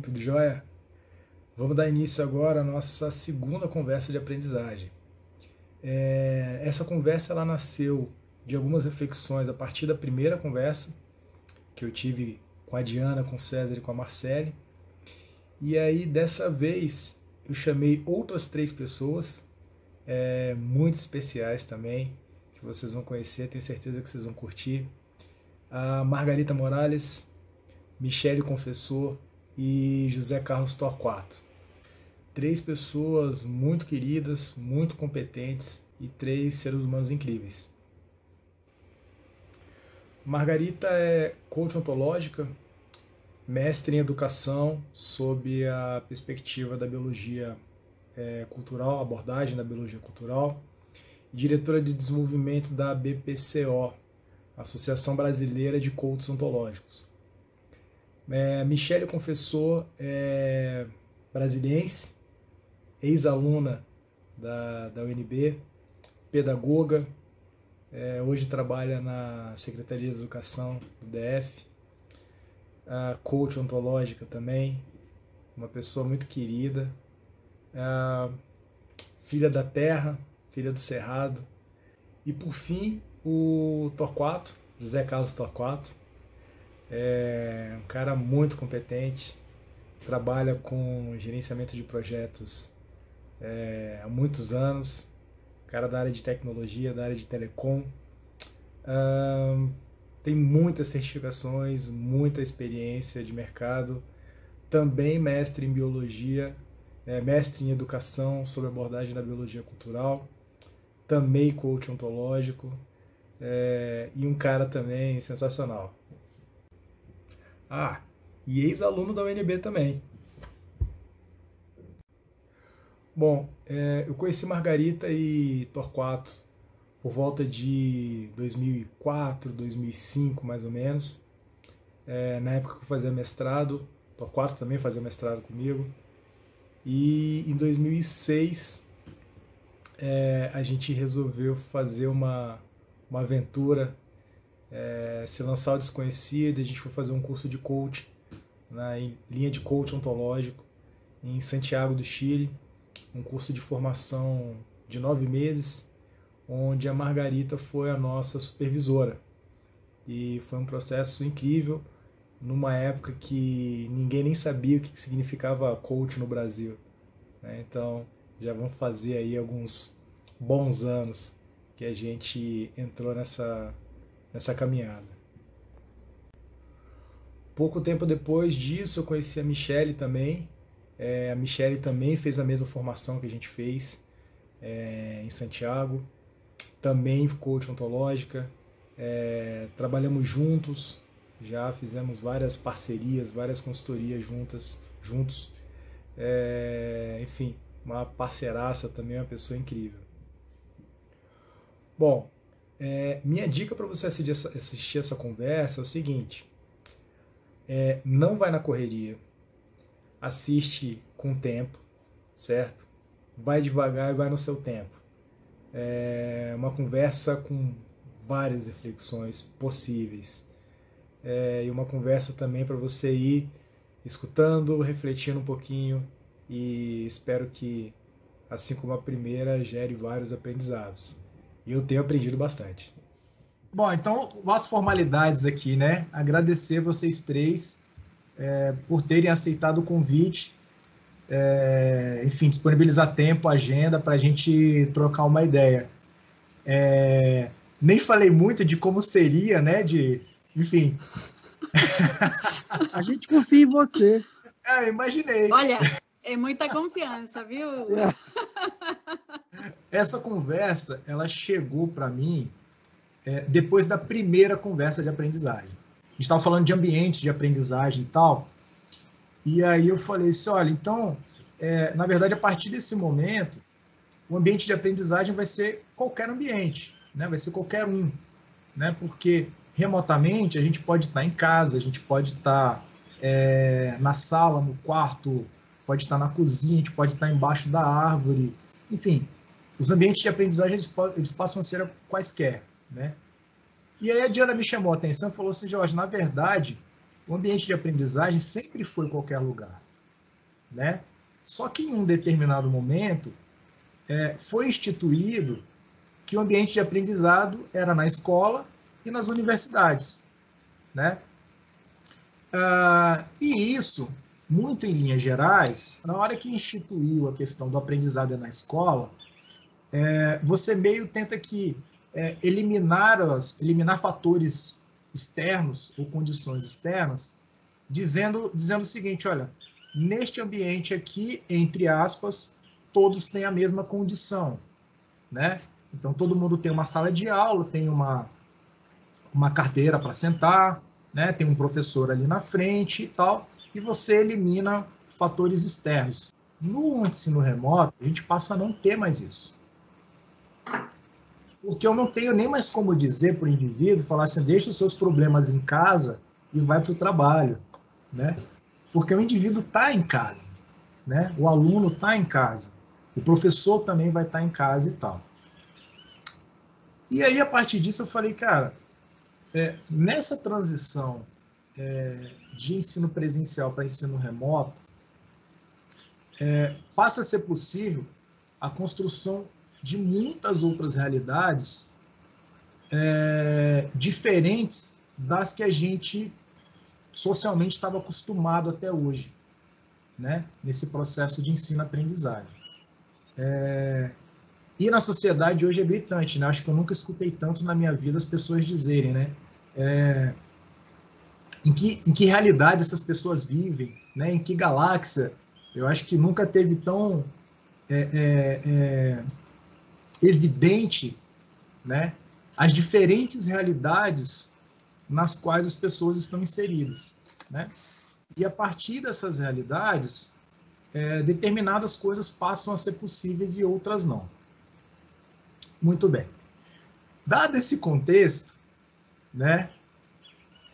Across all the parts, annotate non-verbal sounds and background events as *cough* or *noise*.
Tudo jóia? Vamos dar início agora à nossa segunda conversa de aprendizagem. É, essa conversa ela nasceu de algumas reflexões a partir da primeira conversa que eu tive com a Diana, com o César e com a Marcele. E aí, dessa vez, eu chamei outras três pessoas, é, muito especiais também, que vocês vão conhecer, tenho certeza que vocês vão curtir. A Margarita Morales, Michele Confessor e José Carlos Torquato. Três pessoas muito queridas, muito competentes e três seres humanos incríveis. Margarita é coach ontológica, mestre em educação sob a perspectiva da biologia é, cultural, abordagem da biologia cultural, e diretora de desenvolvimento da BPCO, Associação Brasileira de Coaches Ontológicos. É, Michele Confessor é brasiliense, ex-aluna da, da UNB, pedagoga, é, hoje trabalha na Secretaria de Educação do DF, coach ontológica também, uma pessoa muito querida, filha da terra, filha do Cerrado, e por fim o Torquato, José Carlos Torquato, é um cara muito competente, trabalha com gerenciamento de projetos é, há muitos anos, cara da área de tecnologia, da área de telecom. Tem muitas certificações, muita experiência de mercado. Também mestre em biologia, é, mestre em educação sobre abordagem da biologia cultural. Também coach ontológico. É, e um cara também sensacional. Ah, e ex-aluno da UNB também. Bom, é, eu conheci Margarita e Torquato por volta de 2004, 2005 mais ou menos. É, na época que eu fazia mestrado, Torquato também fazia mestrado comigo. E em 2006 é, a gente resolveu fazer uma, uma aventura, é, se lançar o desconhecido. A gente foi fazer um curso de coach, na em linha de coach ontológico, em Santiago do Chile um curso de formação de nove meses, onde a Margarita foi a nossa supervisora. E foi um processo incrível, numa época que ninguém nem sabia o que significava coach no Brasil. Né? Então, já vamos fazer aí alguns bons anos que a gente entrou nessa, nessa caminhada. Pouco tempo depois disso, eu conheci a Michelle também, é, a Michelle também fez a mesma formação que a gente fez é, em Santiago, também coach ontológica. É, trabalhamos juntos, já fizemos várias parcerias, várias consultorias juntas, juntos. É, enfim, uma parceiraça também, uma pessoa incrível. Bom, é, minha dica para você assistir essa, assistir essa, conversa é o seguinte: é, não vai na correria assiste com tempo, certo? Vai devagar e vai no seu tempo. É uma conversa com várias reflexões possíveis. É, e uma conversa também para você ir escutando, refletindo um pouquinho e espero que, assim como a primeira, gere vários aprendizados. Eu tenho aprendido bastante. Bom, então, as formalidades aqui, né? Agradecer vocês três é, por terem aceitado o convite. É, enfim, disponibilizar tempo, agenda, para a gente trocar uma ideia. É, nem falei muito de como seria, né? De, enfim. *laughs* a gente confia em você. É, imaginei. Olha, é muita confiança, viu? É. *laughs* Essa conversa, ela chegou para mim é, depois da primeira conversa de aprendizagem gente estava falando de ambientes de aprendizagem e tal. E aí eu falei assim, olha, então, é, na verdade, a partir desse momento, o ambiente de aprendizagem vai ser qualquer ambiente, né? vai ser qualquer um, né? porque remotamente a gente pode estar em casa, a gente pode estar é, na sala, no quarto, pode estar na cozinha, a gente pode estar embaixo da árvore, enfim, os ambientes de aprendizagem eles, eles passam a ser quaisquer, né? E aí a Diana me chamou a atenção e falou assim, Jorge, na verdade, o ambiente de aprendizagem sempre foi qualquer lugar, né? Só que em um determinado momento é, foi instituído que o ambiente de aprendizado era na escola e nas universidades, né? Ah, e isso, muito em linhas gerais, na hora que instituiu a questão do aprendizado na escola, é, você meio tenta que é, eliminar, as, eliminar fatores externos ou condições externas, dizendo, dizendo o seguinte, olha, neste ambiente aqui, entre aspas, todos têm a mesma condição, né? Então, todo mundo tem uma sala de aula, tem uma, uma carteira para sentar, né? tem um professor ali na frente e tal, e você elimina fatores externos. No ensino remoto, a gente passa a não ter mais isso. Porque eu não tenho nem mais como dizer para o indivíduo, falar assim, deixa os seus problemas em casa e vai para o trabalho, né? Porque o indivíduo está em casa, né? O aluno está em casa, o professor também vai estar tá em casa e tal. E aí, a partir disso, eu falei, cara, é, nessa transição é, de ensino presencial para ensino remoto, é, passa a ser possível a construção de muitas outras realidades é, diferentes das que a gente socialmente estava acostumado até hoje, né? nesse processo de ensino-aprendizagem. É, e na sociedade hoje é gritante, né? Acho que eu nunca escutei tanto na minha vida as pessoas dizerem, né? É, em, que, em que realidade essas pessoas vivem, né? Em que galáxia? Eu acho que nunca teve tão é, é, é evidente, né? As diferentes realidades nas quais as pessoas estão inseridas, né? E a partir dessas realidades, é, determinadas coisas passam a ser possíveis e outras não. Muito bem. Dado esse contexto, né,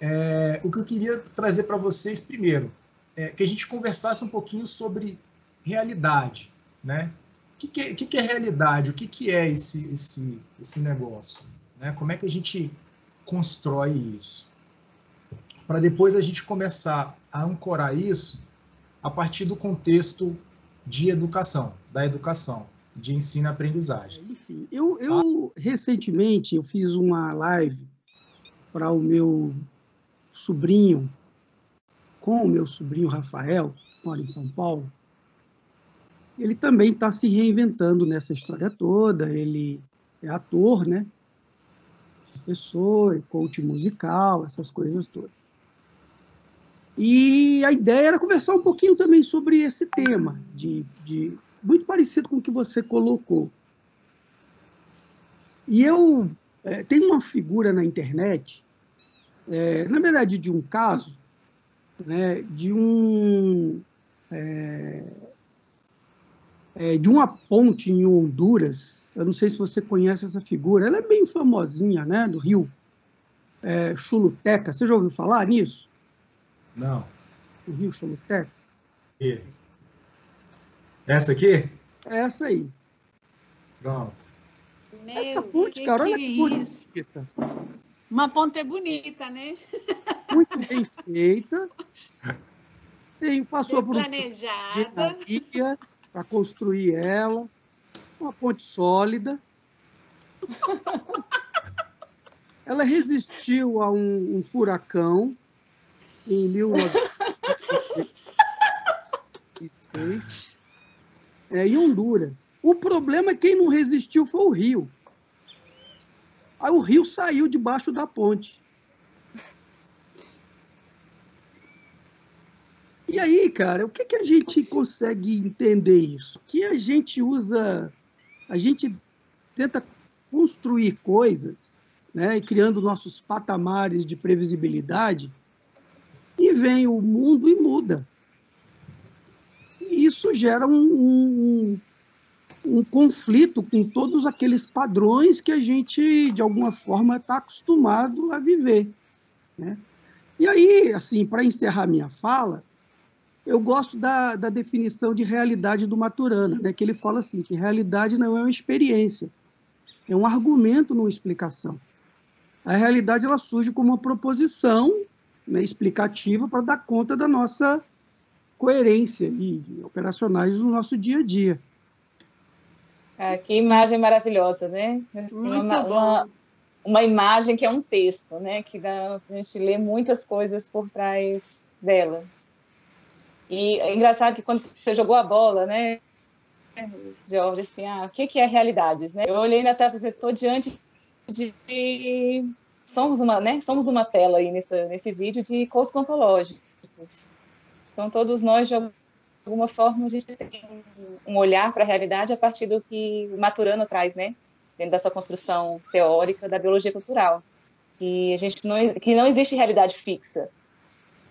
é, o que eu queria trazer para vocês primeiro é que a gente conversasse um pouquinho sobre realidade, né? O que, que, é, que, que é realidade? O que, que é esse, esse, esse negócio? Né? Como é que a gente constrói isso? Para depois a gente começar a ancorar isso a partir do contexto de educação, da educação de ensino e aprendizagem. Enfim, eu, eu recentemente eu fiz uma live para o meu sobrinho, com o meu sobrinho Rafael, que mora em São Paulo. Ele também está se reinventando nessa história toda. Ele é ator, né? Professor, coach musical, essas coisas todas. E a ideia era conversar um pouquinho também sobre esse tema, de, de muito parecido com o que você colocou. E eu é, tenho uma figura na internet, é, na verdade, de um caso, né, de um é, é, de uma ponte em Honduras. Eu não sei se você conhece essa figura. Ela é bem famosinha, né, do Rio. É, Chuluteca. Você já ouviu falar nisso? Não. O Rio Chuluteca? E? Essa aqui? É essa aí. Pronto. Meu, essa ponte, cara, olha que bonita. Uma ponte bonita, né? Muito bem feita. *laughs* Tem, passou bem por planejada para construir ela. Uma ponte sólida. *laughs* Ela resistiu a um, um furacão em 1906 é, em Honduras. O problema é que quem não resistiu foi o rio. Aí o rio saiu debaixo da ponte. E aí, cara, o que, que a gente consegue entender isso? Que a gente usa, a gente tenta construir coisas, né, criando nossos patamares de previsibilidade, e vem o mundo e muda isso gera um, um, um, conflito com todos aqueles padrões que a gente, de alguma forma, está acostumado a viver. Né? E aí, assim, para encerrar minha fala, eu gosto da, da definição de realidade do Maturana, né? que ele fala assim, que realidade não é uma experiência, é um argumento, não uma explicação. A realidade ela surge como uma proposição né, explicativa para dar conta da nossa coerência e operacionais no nosso dia a dia. Ah, que imagem maravilhosa, né? Assim, Muito uma, bom. Uma, uma, imagem que é um texto, né? Que dá a gente ler muitas coisas por trás dela. E é engraçado que quando você jogou a bola, né? George, assim, ah, o que, que é realidades, né? Eu olhei na tela e estou diante de, somos uma, né? Somos uma tela aí nesse, nesse vídeo de coaches ontológicos. Então todos nós de alguma forma a gente tem um olhar para a realidade a partir do que Maturano traz, né? Dentro da sua construção teórica da biologia cultural. E a gente não que não existe realidade fixa.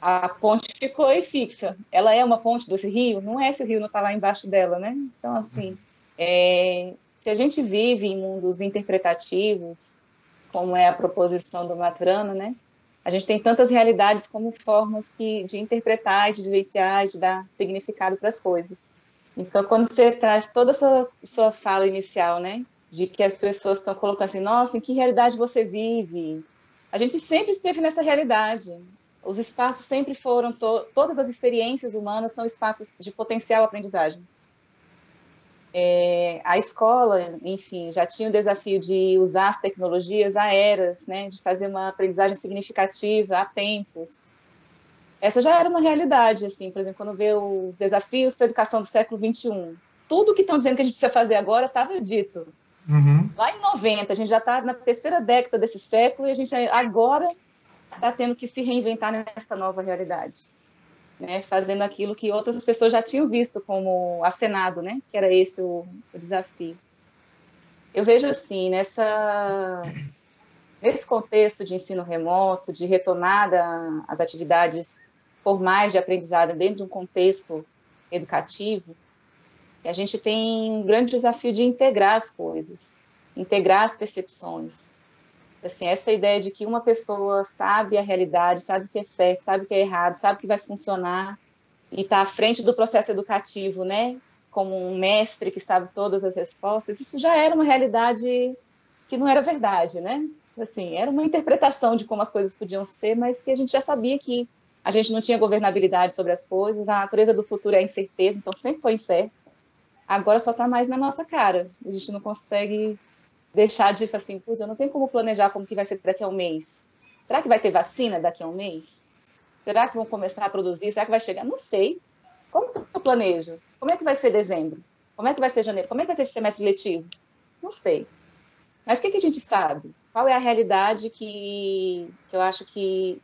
A ponte ficou aí fixa. Ela é uma ponte desse rio? Não é se o rio não está lá embaixo dela, né? Então, assim, é, se a gente vive em mundos interpretativos, como é a proposição do Maturana, né? A gente tem tantas realidades como formas que, de interpretar, de vivenciar, de dar significado para as coisas. Então, quando você traz toda essa sua fala inicial, né, de que as pessoas estão colocando assim, nossa, em que realidade você vive? A gente sempre esteve nessa realidade. Os espaços sempre foram, to todas as experiências humanas são espaços de potencial aprendizagem. É, a escola, enfim, já tinha o desafio de usar as tecnologias há eras, né, de fazer uma aprendizagem significativa há tempos. Essa já era uma realidade, assim, por exemplo, quando vê os desafios para a educação do século XXI. Tudo que estão dizendo que a gente precisa fazer agora estava dito. Uhum. Lá em 90, a gente já está na terceira década desse século e a gente agora está tendo que se reinventar nessa nova realidade, né? fazendo aquilo que outras pessoas já tinham visto como acenado, né? que era esse o, o desafio. Eu vejo assim, nessa, nesse contexto de ensino remoto, de retomada às atividades formais de aprendizado dentro de um contexto educativo, a gente tem um grande desafio de integrar as coisas, integrar as percepções, Assim, essa ideia de que uma pessoa sabe a realidade, sabe o que é certo, sabe o que é errado, sabe o que vai funcionar e está à frente do processo educativo, né? Como um mestre que sabe todas as respostas, isso já era uma realidade que não era verdade, né? Assim, era uma interpretação de como as coisas podiam ser, mas que a gente já sabia que a gente não tinha governabilidade sobre as coisas, a natureza do futuro é incerteza, então sempre foi incerto. Agora só está mais na nossa cara. A gente não consegue deixar de assim, putz, eu não tenho como planejar como que vai ser daqui a um mês. Será que vai ter vacina daqui a um mês? Será que vão começar a produzir? Será que vai chegar? Não sei. Como que eu planejo? Como é que vai ser dezembro? Como é que vai ser janeiro? Como é que vai ser esse semestre letivo? Não sei. Mas o que, que a gente sabe? Qual é a realidade que, que eu acho que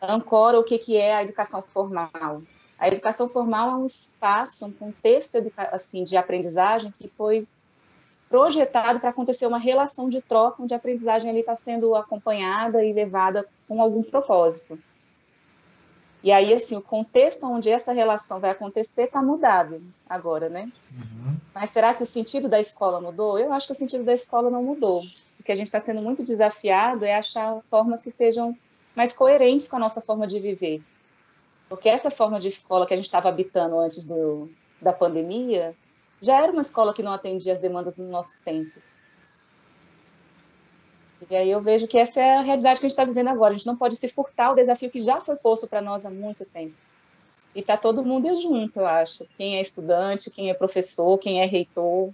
ancora o que, que é a educação formal? A educação formal é um espaço, um contexto assim, de aprendizagem que foi projetado para acontecer uma relação de troca, onde a aprendizagem ali está sendo acompanhada e levada com algum propósito. E aí, assim, o contexto onde essa relação vai acontecer está mudado agora, né? Uhum. Mas será que o sentido da escola mudou? Eu acho que o sentido da escola não mudou. O que a gente está sendo muito desafiado é achar formas que sejam mais coerentes com a nossa forma de viver. Porque essa forma de escola que a gente estava habitando antes do, da pandemia já era uma escola que não atendia as demandas do nosso tempo. E aí eu vejo que essa é a realidade que a gente está vivendo agora. A gente não pode se furtar o desafio que já foi posto para nós há muito tempo. E está todo mundo junto, eu acho. Quem é estudante, quem é professor, quem é reitor.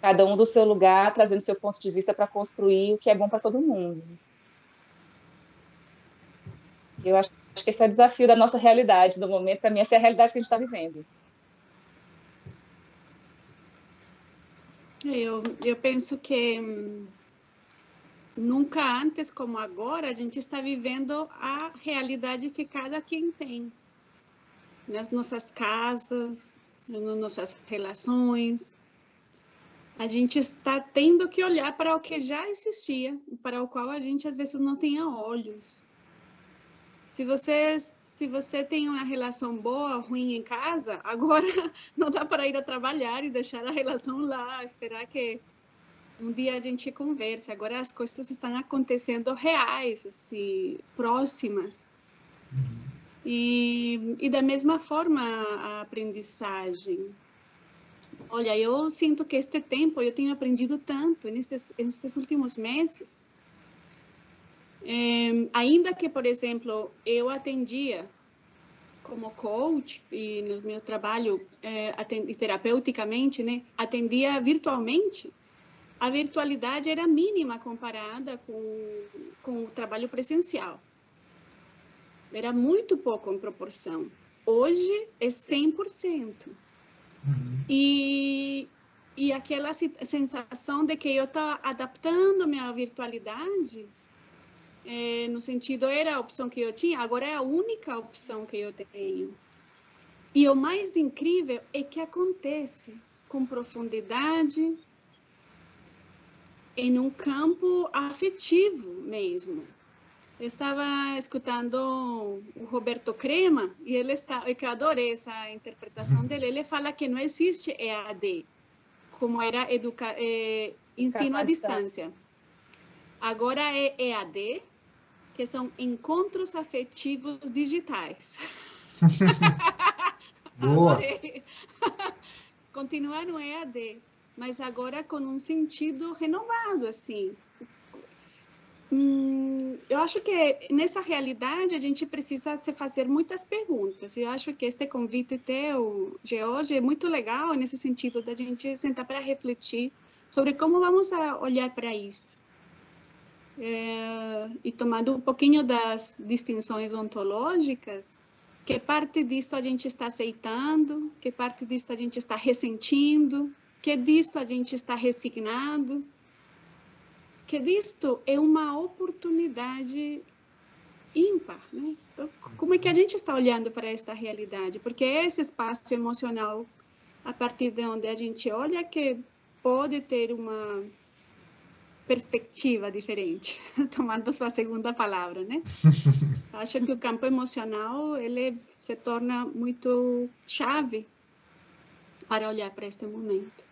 Cada um do seu lugar, trazendo seu ponto de vista para construir o que é bom para todo mundo. Eu acho que esse é o desafio da nossa realidade do momento. Para mim, essa é a realidade que a gente está vivendo. Eu, eu penso que hum, nunca antes como agora a gente está vivendo a realidade que cada quem tem nas nossas casas, nas nossas relações. A gente está tendo que olhar para o que já existia, para o qual a gente às vezes não tinha olhos. Se você, se você tem uma relação boa ruim em casa, *laughs* agora não dá para ir a trabalhar e deixar a relação lá, esperar que um dia a gente converse. Agora as coisas estão acontecendo reais, assim, próximas. E, e da mesma forma a aprendizagem. Olha, eu sinto que este tempo eu tenho aprendido tanto nestes, nestes últimos meses É, ainda que, por exemplo, eu atendia como coach e no meu trabalho é, terapeuticamente, né, atendia virtualmente, a virtualidade era mínima comparada com, com o trabalho presencial. Era muito pouco em proporção. Hoje é 100%. Uhum. E, e aquela sensação de que eu estou adaptando minha virtualidade, é, no sentido, era a opção que eu tinha, agora é a única opção que eu tenho. E o mais incrível é que acontece com profundidade, em um campo afetivo mesmo. Eu estava escutando o Roberto Crema e ele está, eu adorei essa interpretação uhum. dele. Ele fala que não existe EAD, como era educa, é, ensino à distância. Agora é EAD, que são encontros afetivos digitais. *laughs* Boa. Continua no EAD, mas agora com um sentido renovado, assim. Hum, eu acho que nessa realidade a gente precisa se fazer muitas perguntas. Eu acho que este convite teu hoje é muito legal nesse sentido da gente sentar para refletir sobre como vamos olhar para isto. É, e tomando um pouquinho das distinções ontológicas, que parte disto a gente está aceitando, que parte disto a gente está ressentindo, que disto a gente está resignado, que disto é uma oportunidade ímpar, né? Então, como é que a gente está olhando para esta realidade? Porque é esse espaço emocional, a partir de onde a gente olha, que pode ter uma perspectiva diferente, *laughs* tomando sua segunda palavra, né? *laughs* Acho que o campo emocional ele se torna muito chave para olhar para este momento.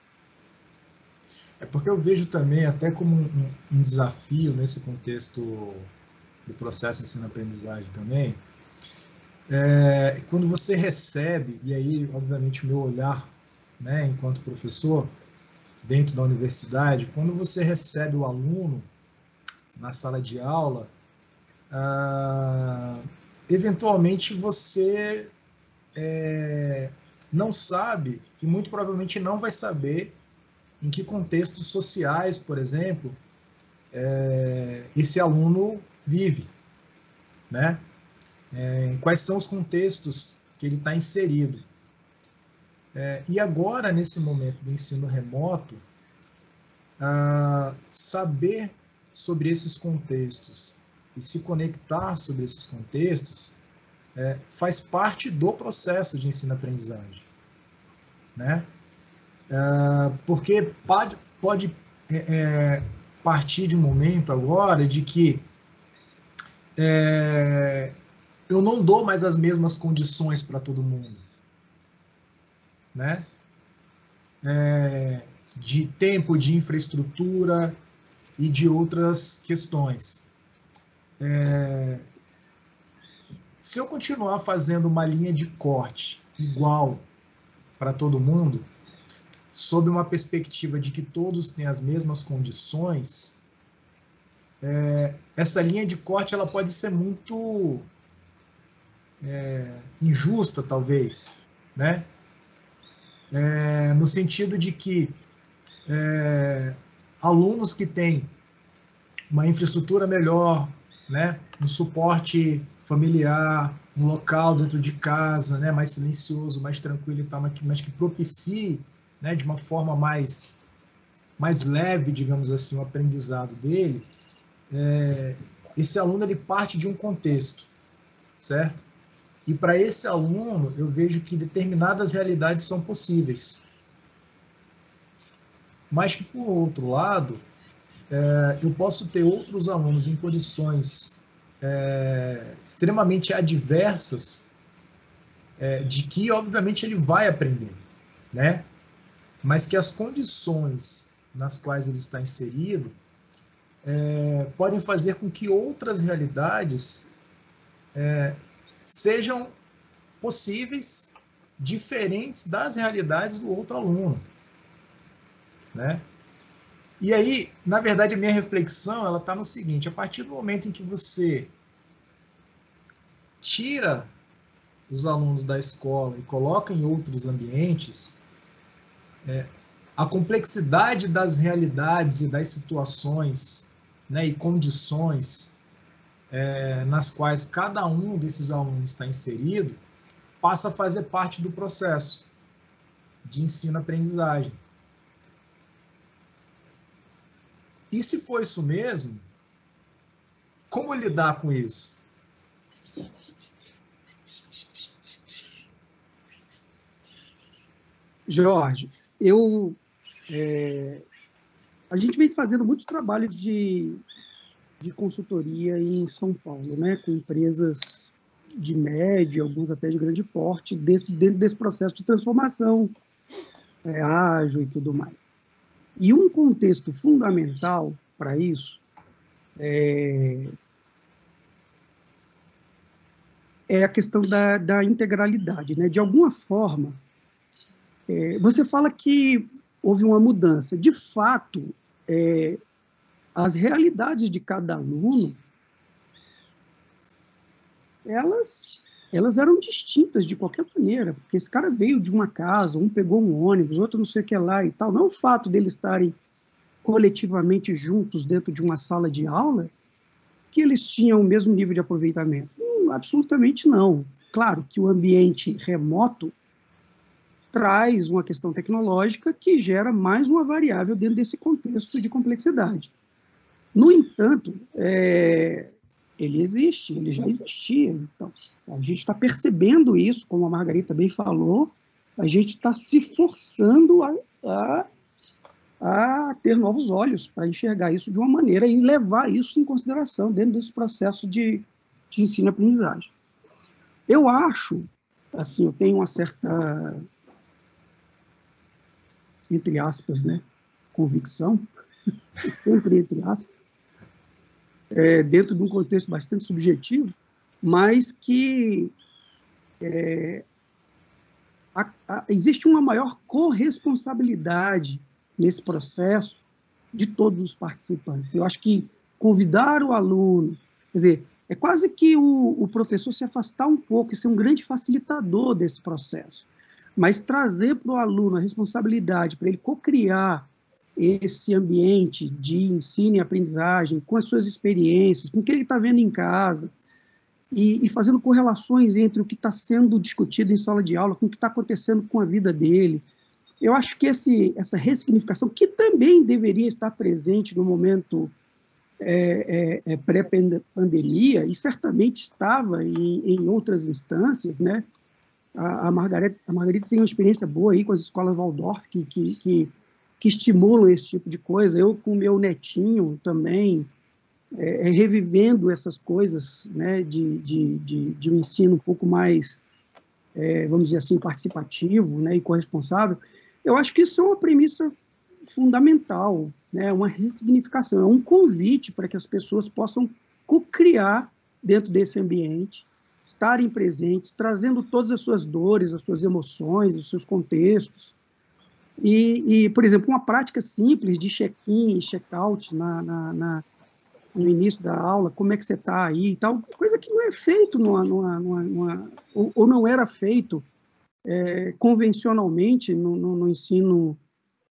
É porque eu vejo também, até como um, um desafio nesse contexto do processo ensino-aprendizagem também, é, quando você recebe, e aí, obviamente, o meu olhar, né, enquanto professor, dentro da universidade, quando você recebe o aluno na sala de aula, ah, eventualmente você é, não sabe e muito provavelmente não vai saber em que contextos sociais, por exemplo, é, esse aluno vive, né? É, quais são os contextos que ele está inserido. É, e agora, nesse momento do ensino remoto, saber sobre esses contextos e se conectar sobre esses contextos é, faz parte do processo de ensino-aprendizagem. Né? Ah, porque pode, pode é, é, partir de um momento agora de que é, eu não dou mais as mesmas condições para todo mundo, né? É, de tempo, de infraestrutura e de outras questões. É, se eu continuar fazendo uma linha de corte igual para todo mundo, sob uma perspectiva de que todos têm as mesmas condições, é, essa linha de corte ela pode ser muito é, injusta, talvez, né? É, no sentido de que é, alunos que têm uma infraestrutura melhor, né, um suporte familiar, um local dentro de casa, né, mais silencioso, mais tranquilo e tal, mas que, mas que propicie né, de uma forma mais, mais leve, digamos assim, o aprendizado dele, é, esse aluno ele parte de um contexto, certo? E para esse aluno, eu vejo que determinadas realidades são possíveis. Mas que, por outro lado, é, eu posso ter outros alunos em condições é, extremamente adversas, é, de que, obviamente, ele vai aprender, né? mas que as condições nas quais ele está inserido é, podem fazer com que outras realidades é, sejam possíveis diferentes das realidades do outro aluno, né? E aí, na verdade, a minha reflexão ela está no seguinte: a partir do momento em que você tira os alunos da escola e coloca em outros ambientes, é, a complexidade das realidades e das situações né, e condições é, nas quais cada um desses alunos está inserido passa a fazer parte do processo de ensino-aprendizagem. E se for isso mesmo, como lidar com isso? Jorge, eu é, a gente vem fazendo muitos trabalhos de, de consultoria em São Paulo, né, com empresas de médio, alguns até de grande porte, desse, dentro desse processo de transformação é, ágil e tudo mais. E um contexto fundamental para isso é, é, a questão da, da integralidade. Né? De alguma forma, é, você fala que houve uma mudança. De fato, é, as realidades de cada aluno elas elas eram distintas de qualquer maneira, porque esse cara veio de uma casa, um pegou um ônibus, outro não sei o que lá e tal. Não é o fato deles estarem coletivamente juntos dentro de uma sala de aula que eles tinham o mesmo nível de aproveitamento. Hum, absolutamente não. Claro que o ambiente remoto traz uma questão tecnológica que gera mais uma variável dentro desse contexto de complexidade. No entanto, é, ele existe, ele já existia. Então, a gente está percebendo isso, como a Margarita bem falou, a gente está se forçando a, a, a, ter novos olhos para enxergar isso de uma maneira e levar isso em consideração dentro desse processo de, de ensino-aprendizagem. Eu acho, assim, eu tenho uma certa, entre aspas, né, convicção, *laughs* sempre entre aspas, é, dentro de um contexto bastante subjetivo, mas que é, a, a, existe uma maior corresponsabilidade nesse processo de todos os participantes. Eu acho que convidar o aluno, quer dizer, é quase que o, o professor se afastar um pouco e ser um grande facilitador desse processo, mas trazer para o aluno a responsabilidade para ele co-criar esse ambiente de ensino e aprendizagem, com as suas experiências, com o que ele está vendo em casa, e, e, fazendo correlações entre o que está sendo discutido em sala de aula com o que está acontecendo com a vida dele. Eu acho que esse, essa ressignificação, que também deveria estar presente no momento é, é, é pré-pandemia, e certamente estava em, em outras instâncias, né? A, a, a Margarita tem uma experiência boa aí com as escolas Waldorf, que, que, que que estimulam esse tipo de coisa. Eu, com meu netinho também, é, é, revivendo essas coisas né, de, de, de, de, um ensino um pouco mais, é, vamos dizer assim, participativo né, e corresponsável, eu acho que isso é uma premissa fundamental, né, uma ressignificação, é um convite para que as pessoas possam co-criar dentro desse ambiente, estarem presentes, trazendo todas as suas dores, as suas emoções, os seus contextos, e, e, por exemplo, uma prática simples de check-in check-out na, na, na, no início da aula, como é que você está aí e tal, coisa que não é feito numa, numa, numa ou, ou, não era feito é, convencionalmente no, no, no ensino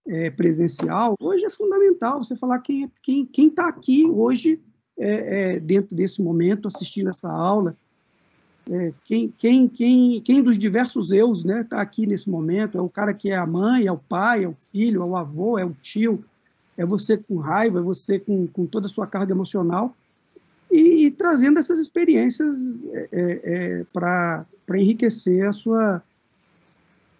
é, presencial, hoje é fundamental você falar quem está quem, quem tá aqui hoje é, é, dentro desse momento assistindo essa aula, é, quem, quem, quem, quem dos diversos eus está né, tá aqui nesse momento? É o cara que é a mãe, é o pai, é o filho, é o avô, é o tio, é você com raiva, é você com, com toda a sua carga emocional e, e trazendo essas experiências é, é, é para enriquecer a sua,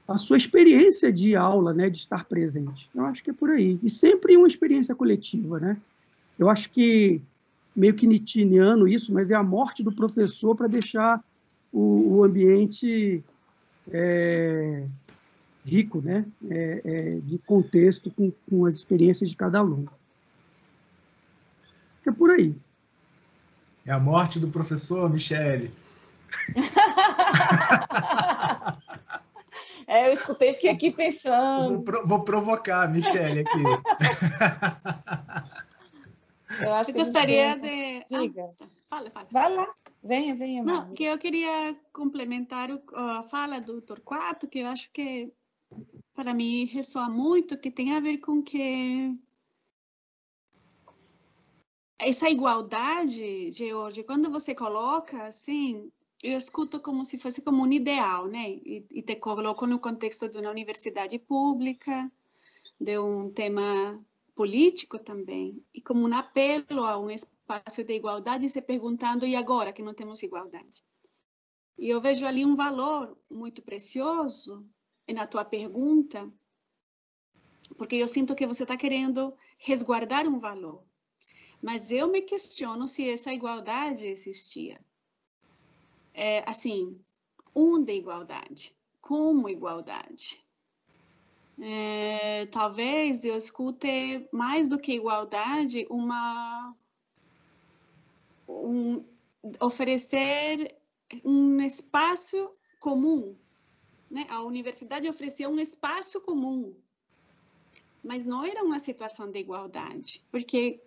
a sua experiência de aula, né, de estar presente. Eu acho que é por aí. E sempre uma experiência coletiva. Né? Eu acho que meio que nitiniano isso, mas é a morte do professor para deixar o, o ambiente é, rico, né? É, é, de contexto com, com as experiências de cada aluno. É por aí. É a morte do professor, Michele. *laughs* é, eu escutei, fiquei aqui pensando. Vou, vou provocar a Michele aqui. *laughs* eu acho eu que gostaria de. Diga. Ah. Fala, fala. Vai lá, venha, venha. Não, Mari. que eu queria complementar o- a fala do Torquato, que eu acho que para mim ressoa muito, que tem a ver com que essa igualdade de hoje, quando você coloca assim, eu escuto como se fosse como um ideal, né? E, e te coloco no contexto de uma universidade pública, de um tema político também, e como um apelo a um espaço de igualdade, se perguntando, e agora que não temos igualdade? E eu vejo ali um valor muito precioso na tua pergunta, porque eu sinto que você está querendo resguardar um valor. Mas eu me questiono se essa igualdade existia. É, assim, onde igualdade? Como igualdade? É, talvez eu escute mais do que igualdade uma um, oferecer um espaço comum, né? A universidade oferecia um espaço comum, mas não era uma situação de igualdade, porque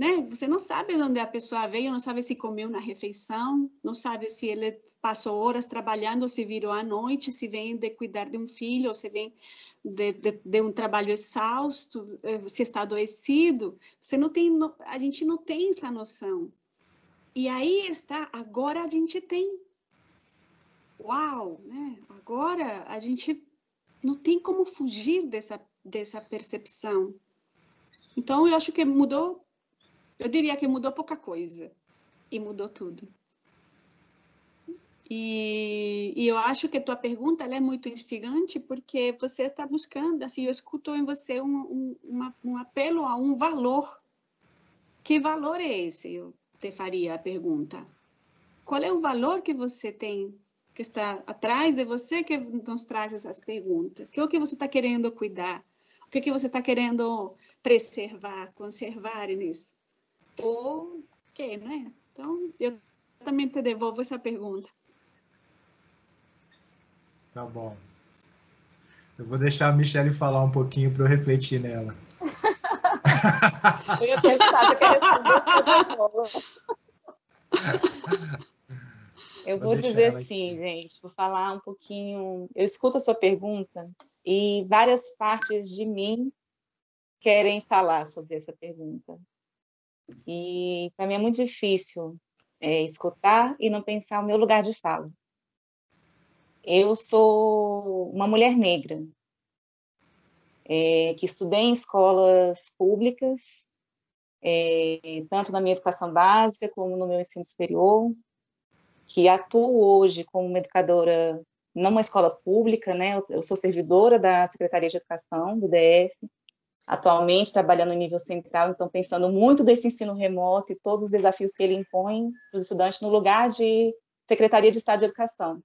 né? Você não sabe de onde a pessoa veio, não sabe se comeu na refeição, não sabe se ele passou horas trabalhando, se virou à noite, se vem de cuidar de um filho, se vem de, de, de um trabalho exausto, eh, se está adoecido. Você não tem, a gente não tem essa noção. E aí está, agora a gente tem. Uau, né? Agora a gente não tem como fugir dessa, dessa percepção. Então, eu acho que mudou eu diria que mudou pouca coisa e mudou tudo. E, e eu acho que tua pergunta é muito instigante porque você está buscando, assim, eu escuto em você um, um, uma, um apelo a um valor. Que valor é esse? Eu te faria a pergunta. Qual é o valor que você tem, que está atrás de você, que nos traz essas perguntas? Que é o que você está querendo cuidar? O que, é que você está querendo preservar, conservar nisso? Ou que, né? Então, eu também te devolvo essa pergunta. Tá bom. Eu vou deixar a Michelle falar um pouquinho para eu refletir nela. Eu ia perguntar, você quer responder? Eu Vou vou dizer assim, aqui. gente, vou falar um pouquinho. Eu escuto a sua pergunta e várias partes de mim querem falar sobre essa pergunta. E para mim é muito difícil é, escutar e não pensar o meu lugar de fala. Eu sou uma mulher negra, é, que estudei em escolas públicas, é, tanto na minha educação básica como no meu ensino superior, que atuo hoje como uma educadora numa escola pública, né? Eu, sou servidora da Secretaria de Educação do DF, atualmente trabalhando no nível central, então pensando muito desse ensino remoto e todos os desafios que ele impõe para os estudantes no lugar de Secretaria de Estado de Educação.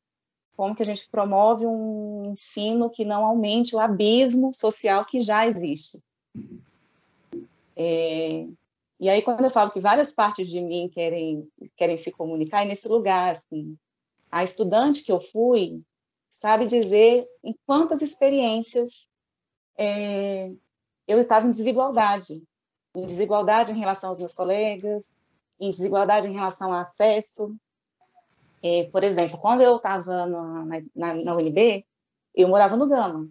Como que a gente promove um ensino que não aumente o abismo social que já existe. É, e aí, quando eu falo que várias partes de mim querem, querem se comunicar, é nesse lugar, assim. A estudante que eu fui sabe dizer em quantas experiências é, eu estava em desigualdade. Em desigualdade em relação aos meus colegas, em desigualdade em relação ao acesso. É, por exemplo, quando eu estava na, na, na UNB, eu morava no Gama.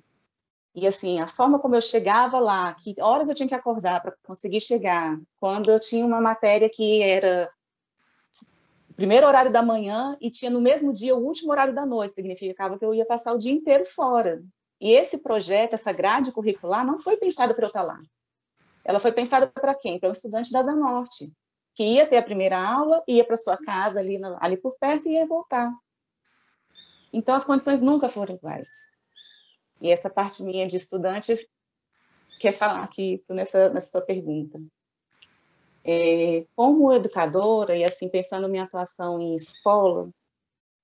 E assim, a forma como eu chegava lá, que horas eu tinha que acordar para conseguir chegar, quando eu tinha uma matéria que era primeiro horário da manhã e tinha no mesmo dia o último horário da noite, significava que eu ia passar o dia inteiro fora. E esse projeto, essa grade curricular, não foi pensada para eu estar lá. Ela foi pensada para quem? Para o estudante da Asa Norte, que ia ter a primeira aula, ia para sua casa ali, ali por perto e ia voltar. Então, as condições nunca foram iguais. E essa parte minha de estudante quer falar aqui isso nessa, nessa sua pergunta. É, como educadora, e assim, pensando minha atuação em escola,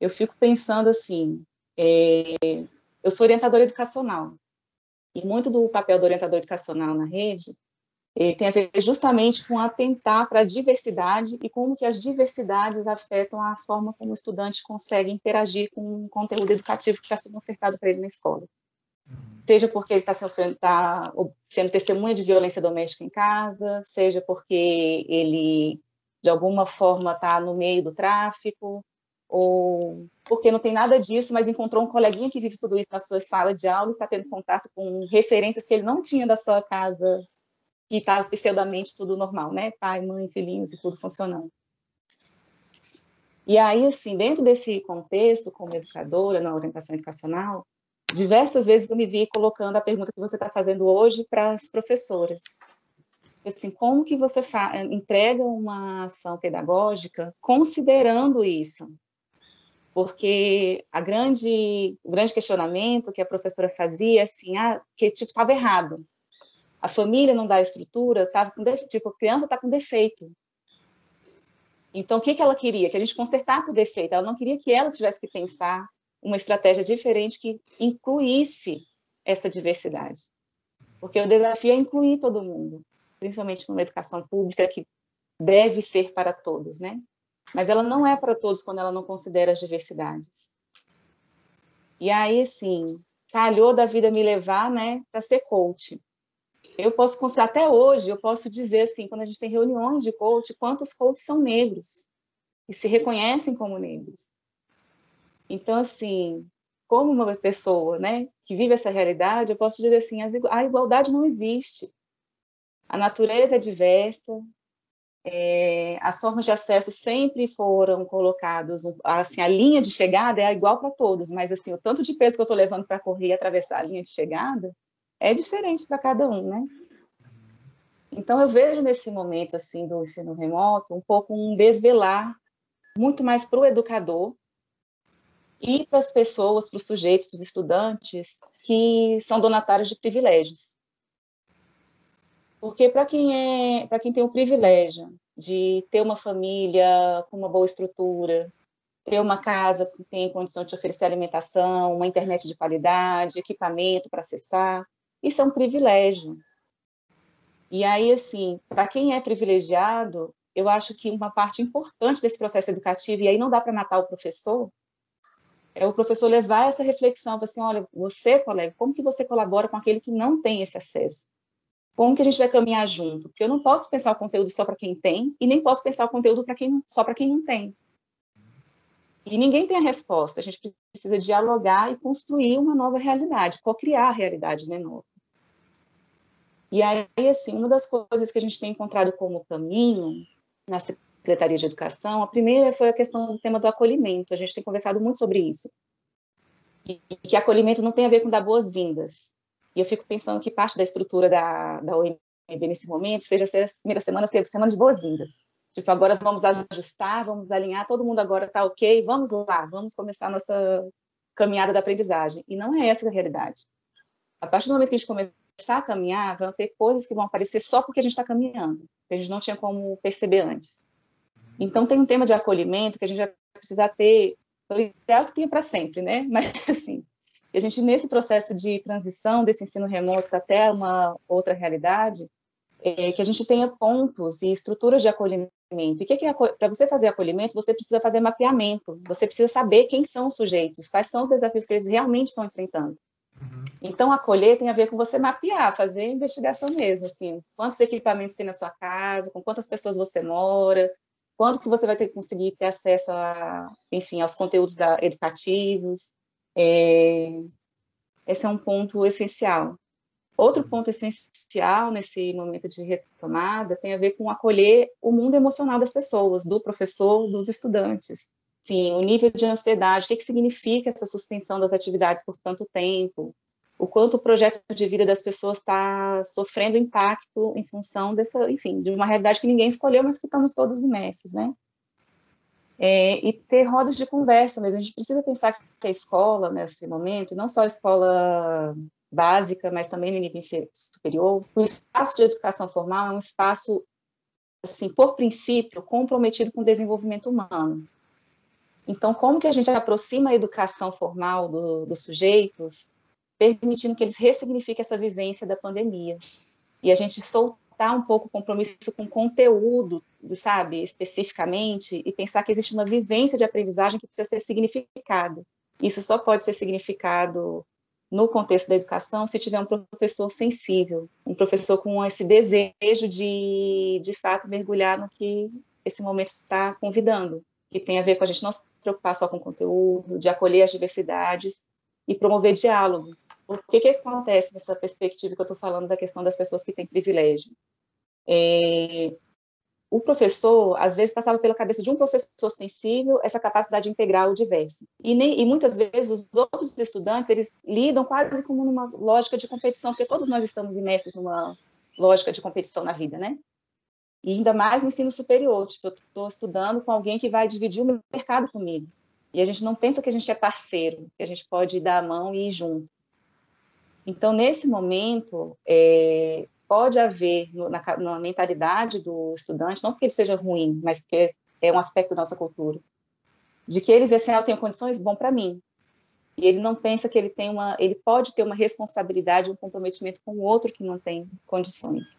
eu fico pensando assim, é, eu sou orientadora educacional, e muito do papel do orientador educacional na rede tem a ver justamente com atentar para a diversidade e como que as diversidades afetam a forma como o estudante consegue interagir com o conteúdo educativo que está sendo ofertado para ele na escola. Seja porque ele está tá sendo testemunha de violência doméstica em casa, seja porque ele de alguma forma está no meio do tráfico, ou porque não tem nada disso, mas encontrou um coleguinha que vive tudo isso na sua sala de aula e está tendo contato com referências que ele não tinha da sua casa, e está pseudamente tudo normal, né? Pai, mãe, filhinhos e tudo funcionando. E aí, assim, dentro desse contexto, como educadora na orientação educacional, diversas vezes eu me vi colocando a pergunta que você está fazendo hoje para as professoras. Assim, como que você entrega uma ação pedagógica considerando isso? Porque a grande, o grande questionamento que a professora fazia, assim, ah, que tipo estava errado. A família não dá estrutura, tava com tipo a criança está com defeito. Então o que que ela queria? Que a gente consertasse o defeito. Ela não queria que ela tivesse que pensar uma estratégia diferente que incluísse essa diversidade. Porque o desafio é incluir todo mundo, principalmente numa educação pública que deve ser para todos, né? Mas ela não é para todos quando ela não considera as diversidades. E aí, assim, calhou da vida me levar, né, para ser coach. Eu posso considerar, até hoje, eu posso dizer, assim, quando a gente tem reuniões de coach, quantos coaches são negros e se reconhecem como negros. Então, assim, como uma pessoa, né, que vive essa realidade, eu posso dizer assim, a igualdade não existe. A natureza é diversa, é, as formas de acesso sempre foram colocados, assim, a linha de chegada é igual para todos, mas assim, o tanto de peso que eu estou levando para correr e atravessar a linha de chegada é diferente para cada um, né? Então eu vejo nesse momento assim do ensino remoto um pouco um desvelar muito mais para o educador e para as pessoas, para os sujeitos, para os estudantes que são donatários de privilégios. Porque para quem é, para quem tem o privilégio de ter uma família com uma boa estrutura, ter uma casa que tem condição de oferecer alimentação, uma internet de qualidade, equipamento para acessar, isso é um privilégio. E aí, assim, para quem é privilegiado, eu acho que uma parte importante desse processo educativo, e aí não dá para matar o professor, é o professor levar essa reflexão, assim, olha, você, colega, como que você colabora com aquele que não tem esse acesso? Como que a gente vai caminhar junto? Porque eu não posso pensar o conteúdo só para quem tem e nem posso pensar o conteúdo para quem só para quem não tem. E ninguém tem a resposta. A gente precisa dialogar e construir uma nova realidade, co-criar a realidade né, nova. E aí, assim, uma das coisas que a gente tem encontrado como caminho na Secretaria de Educação, a primeira foi a questão do tema do acolhimento. A gente tem conversado muito sobre isso. E que acolhimento não tem a ver com dar boas-vindas, e eu fico pensando que parte da estrutura da, da ONB nesse momento seja ser a primeira semana ser semana de boas-vindas. Tipo, agora vamos ajustar, vamos alinhar, todo mundo agora está ok, vamos lá, vamos começar a nossa caminhada da aprendizagem. E não é essa a realidade. A partir do momento que a gente começar a caminhar, vão ter coisas que vão aparecer só porque a gente está caminhando, que a gente não tinha como perceber antes. Então, tem um tema de acolhimento que a gente vai precisar ter, o ideal que tenha para sempre, né? *laughs* Mas, assim, e a gente, nesse processo de transição desse ensino remoto até uma outra realidade, é, que a gente tenha pontos e estruturas de acolhimento. E que, que é, para você fazer acolhimento, você precisa fazer mapeamento, você precisa saber quem são os sujeitos, quais são os desafios que eles realmente estão enfrentando. Uhum. Então, acolher tem a ver com você mapear, fazer investigação mesmo, assim, quantos equipamentos tem na sua casa, com quantas pessoas você mora, quando que você vai ter que conseguir ter acesso a, enfim, aos conteúdos da, educativos, é, esse é um ponto essencial. Outro ponto essencial nesse momento de retomada tem a ver com acolher o mundo emocional das pessoas, do professor, dos estudantes. Sim, o nível de ansiedade, o que, que significa essa suspensão das atividades por tanto tempo, o quanto o projeto de vida das pessoas está sofrendo impacto em função dessa, enfim, de uma realidade que ninguém escolheu, mas que estamos todos imersos, né? É, e ter rodas de conversa mesmo. A gente precisa pensar que a escola, nesse momento, não só a escola básica, mas também no nível superior, o espaço de educação formal é um espaço, assim, por princípio, comprometido com o desenvolvimento humano. Então, como que a gente aproxima a educação formal do, dos sujeitos, permitindo que eles ressignifiquem essa vivência da pandemia? E a gente soltar cortar um pouco o compromisso com conteúdo, sabe, especificamente, e pensar que existe uma vivência de aprendizagem que precisa ser significada. Isso só pode ser significado no contexto da educação se tiver um professor sensível, um professor com esse desejo de, de fato, mergulhar no que esse momento está convidando, que tem a ver com a gente não se preocupar só com conteúdo, de acolher as diversidades e promover diálogo. O que, que acontece nessa perspectiva que eu estou falando da questão das pessoas que têm privilégio? É, o professor, às vezes, passava pela cabeça de um professor sensível essa capacidade de integrar o diverso. E, nem, e muitas vezes os outros estudantes, eles lidam quase como numa lógica de competição, porque todos nós estamos imersos numa lógica de competição na vida, né? E ainda mais no ensino superior, tipo, eu estou estudando com alguém que vai dividir o mercado comigo. E a gente não pensa que a gente é parceiro, que a gente pode dar a mão e ir junto. Então, nesse momento, é, pode haver na, na, mentalidade do estudante, não porque ele seja ruim, mas porque é um aspecto da nossa cultura, de que ele vê assim, ah, eu tenho condições, bom para mim. E ele não pensa que ele tem uma, ele pode ter uma responsabilidade, um comprometimento com o outro que não tem condições.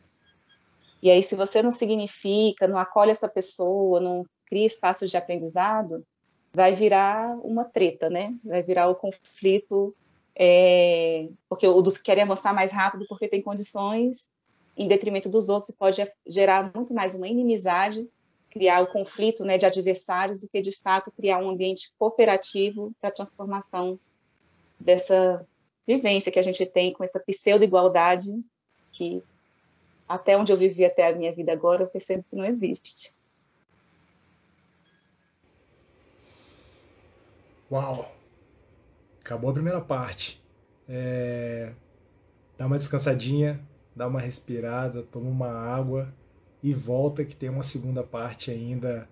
E aí, se você não significa, não acolhe essa pessoa, não cria espaços de aprendizado, vai virar uma treta, né? Vai virar o conflito, é, porque o dos que querem avançar mais rápido porque tem condições em detrimento dos outros e pode gerar muito mais uma inimizade, criar o conflito né, de adversários, do que de fato criar um ambiente cooperativo para a transformação dessa vivência que a gente tem com essa pseudo-igualdade que até onde eu vivi até a minha vida agora, eu percebo que não existe. Uau! Acabou a primeira parte. É... Dá uma descansadinha, dá uma respirada, toma uma água e volta que tem uma segunda parte ainda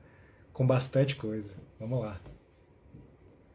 com bastante coisa. Vamos lá.